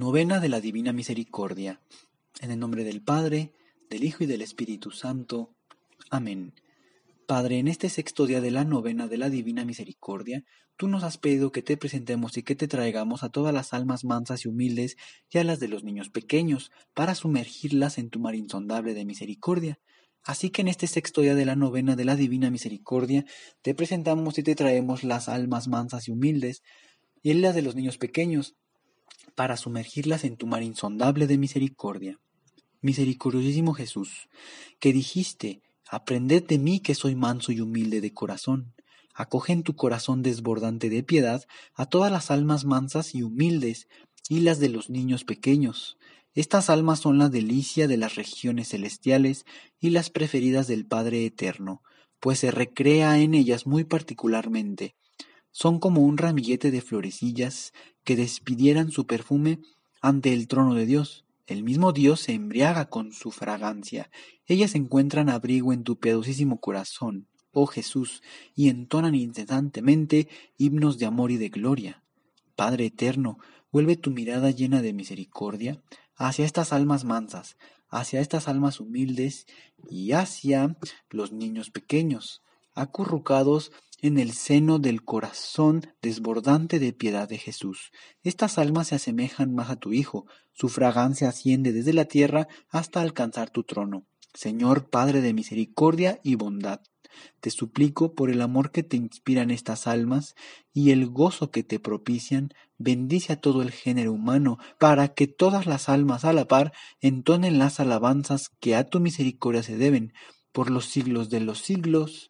Novena de la Divina Misericordia. En el nombre del Padre, del Hijo y del Espíritu Santo. Amén. Padre, en este sexto día de la novena de la Divina Misericordia, tú nos has pedido que te presentemos y que te traigamos a todas las almas mansas y humildes y a las de los niños pequeños, para sumergirlas en tu mar insondable de misericordia. Así que en este sexto día de la novena de la Divina Misericordia, te presentamos y te traemos las almas mansas y humildes y las de los niños pequeños, para sumergirlas en tu mar insondable de misericordia. Misericordiosísimo Jesús, que dijiste, aprended de mí que soy manso y humilde de corazón. Acoge en tu corazón desbordante de piedad a todas las almas mansas y humildes y las de los niños pequeños. Estas almas son la delicia de las regiones celestiales y las preferidas del Padre Eterno, pues se recrea en ellas muy particularmente, son como un ramillete de florecillas que despidieran su perfume ante el trono de Dios. El mismo Dios se embriaga con su fragancia. Ellas encuentran abrigo en tu piadosísimo corazón, oh Jesús, y entonan incesantemente himnos de amor y de gloria. Padre eterno, vuelve tu mirada llena de misericordia hacia estas almas mansas, hacia estas almas humildes y hacia los niños pequeños, acurrucados en el seno del corazón desbordante de piedad de Jesús. Estas almas se asemejan más a tu Hijo, su fragancia asciende desde la tierra hasta alcanzar tu trono. Señor Padre de misericordia y bondad, te suplico por el amor que te inspiran estas almas y el gozo que te propician, bendice a todo el género humano, para que todas las almas a la par entonen las alabanzas que a tu misericordia se deben, por los siglos de los siglos.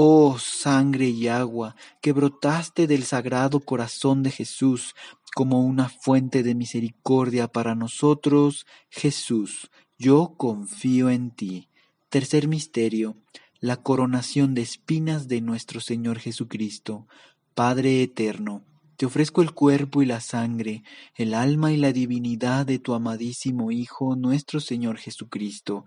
Oh sangre y agua que brotaste del sagrado corazón de Jesús, como una fuente de misericordia para nosotros, Jesús, yo confío en ti. Tercer misterio, la coronación de espinas de nuestro Señor Jesucristo. Padre eterno, te ofrezco el cuerpo y la sangre, el alma y la divinidad de tu amadísimo Hijo, nuestro Señor Jesucristo,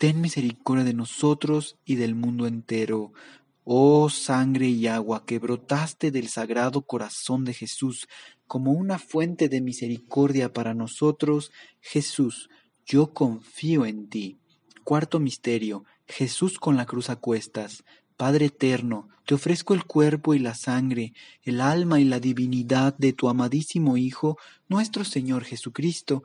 ten misericordia de nosotros y del mundo entero. Oh sangre y agua que brotaste del sagrado corazón de Jesús como una fuente de misericordia para nosotros, Jesús, yo confío en ti. Cuarto misterio, Jesús con la cruz a cuestas. Padre eterno, te ofrezco el cuerpo y la sangre, el alma y la divinidad de tu amadísimo Hijo, nuestro Señor Jesucristo,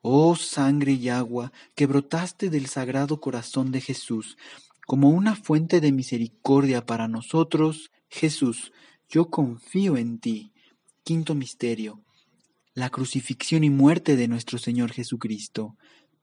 Oh sangre y agua que brotaste del sagrado corazón de Jesús, como una fuente de misericordia para nosotros, Jesús, yo confío en ti. Quinto misterio. La crucifixión y muerte de nuestro Señor Jesucristo.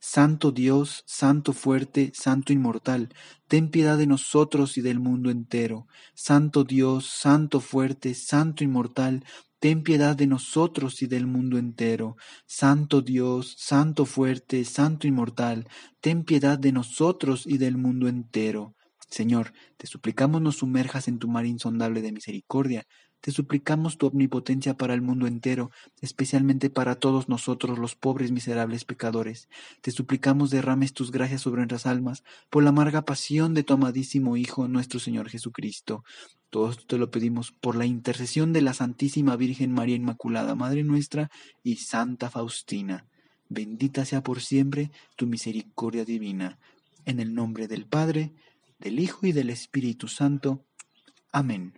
Santo Dios, Santo fuerte, Santo inmortal, ten piedad de nosotros y del mundo entero. Santo Dios, Santo fuerte, Santo inmortal, ten piedad de nosotros y del mundo entero. Santo Dios, Santo fuerte, Santo inmortal, ten piedad de nosotros y del mundo entero. Señor, te suplicamos nos sumerjas en tu mar insondable de misericordia, te suplicamos tu omnipotencia para el mundo entero, especialmente para todos nosotros los pobres miserables pecadores. Te suplicamos derrames tus gracias sobre nuestras almas por la amarga pasión de tu amadísimo Hijo, nuestro Señor Jesucristo. Todo esto te lo pedimos por la intercesión de la Santísima Virgen María Inmaculada, Madre nuestra, y Santa Faustina. Bendita sea por siempre tu misericordia divina. En el nombre del Padre, del Hijo y del Espíritu Santo. Amén.